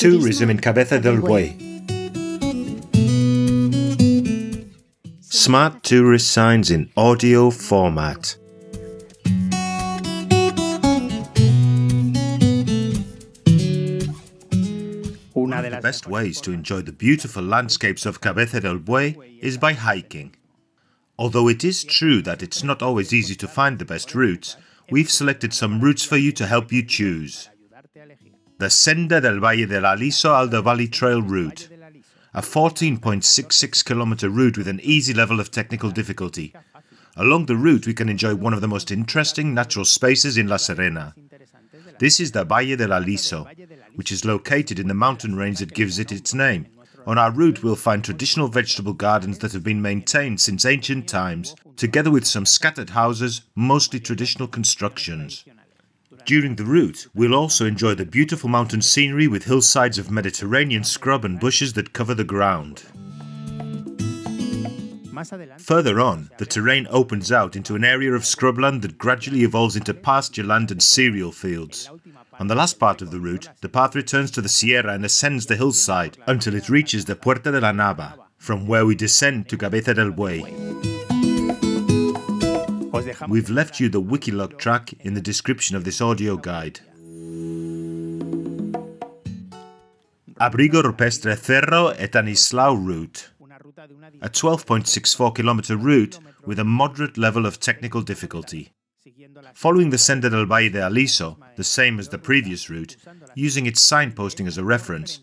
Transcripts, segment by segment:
Tourism in Cabeza del Buey. Smart tourist signs in audio format. One of the best ways to enjoy the beautiful landscapes of Cabeza del Buey is by hiking. Although it is true that it's not always easy to find the best routes, we've selected some routes for you to help you choose. The Senda del Valle del Aliso Alder Valley Trail route, a 14.66 kilometer route with an easy level of technical difficulty. Along the route, we can enjoy one of the most interesting natural spaces in La Serena. This is the Valle del Aliso, which is located in the mountain range that gives it its name. On our route, we'll find traditional vegetable gardens that have been maintained since ancient times, together with some scattered houses, mostly traditional constructions. During the route, we'll also enjoy the beautiful mountain scenery with hillsides of Mediterranean scrub and bushes that cover the ground. Further on, the terrain opens out into an area of scrubland that gradually evolves into pasture land and cereal fields. On the last part of the route, the path returns to the Sierra and ascends the hillside until it reaches the Puerta de la Nava, from where we descend to Cabeza del Buey. We've left you the Wikiloc track in the description of this audio guide. Abrigo Rupestre Cerro et Anislao route a 12.64 kilometer route with a moderate level of technical difficulty. Following the Senda del Valle de Aliso, the same as the previous route, using its signposting as a reference,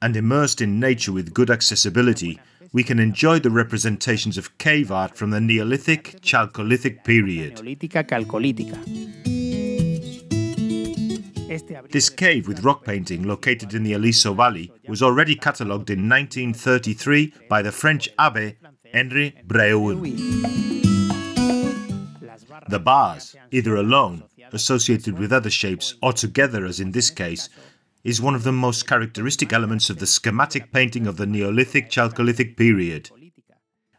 and immersed in nature with good accessibility, we can enjoy the representations of cave art from the Neolithic Chalcolithic period. This cave with rock painting located in the Aliso Valley was already catalogued in 1933 by the French Abbe Henri Breuil. The bars, either alone, associated with other shapes, or together as in this case, is one of the most characteristic elements of the schematic painting of the Neolithic Chalcolithic period,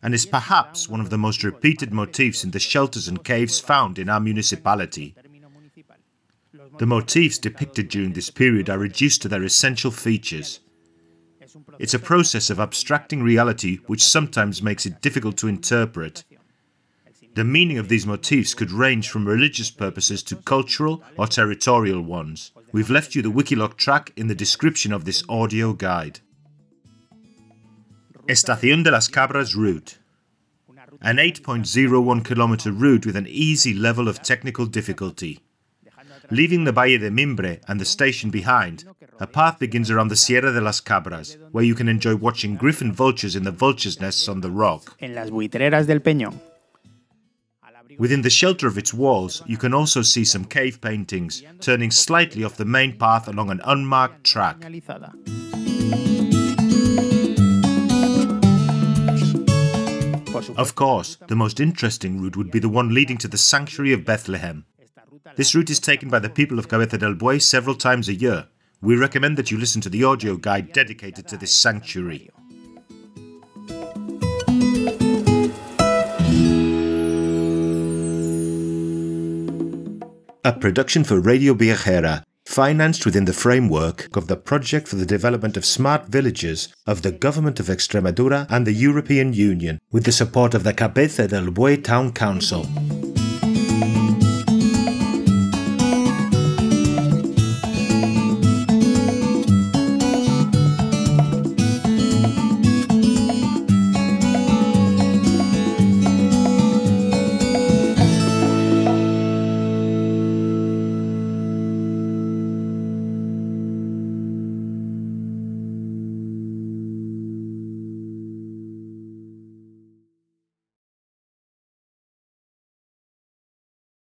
and is perhaps one of the most repeated motifs in the shelters and caves found in our municipality. The motifs depicted during this period are reduced to their essential features. It's a process of abstracting reality which sometimes makes it difficult to interpret. The meaning of these motifs could range from religious purposes to cultural or territorial ones. We've left you the Wikiloc track in the description of this audio guide. Estación de las Cabras route. An 8.01 kilometer route with an easy level of technical difficulty. Leaving the Valle de Mimbre and the station behind, a path begins around the Sierra de las Cabras, where you can enjoy watching griffon vultures in the vultures' nests on the rock. Within the shelter of its walls, you can also see some cave paintings, turning slightly off the main path along an unmarked track. Of course, the most interesting route would be the one leading to the sanctuary of Bethlehem. This route is taken by the people of Cabeza del Buey several times a year. We recommend that you listen to the audio guide dedicated to this sanctuary. A production for Radio Viajera, financed within the framework of the Project for the Development of Smart Villages of the Government of Extremadura and the European Union, with the support of the Cabeza del Buey Town Council.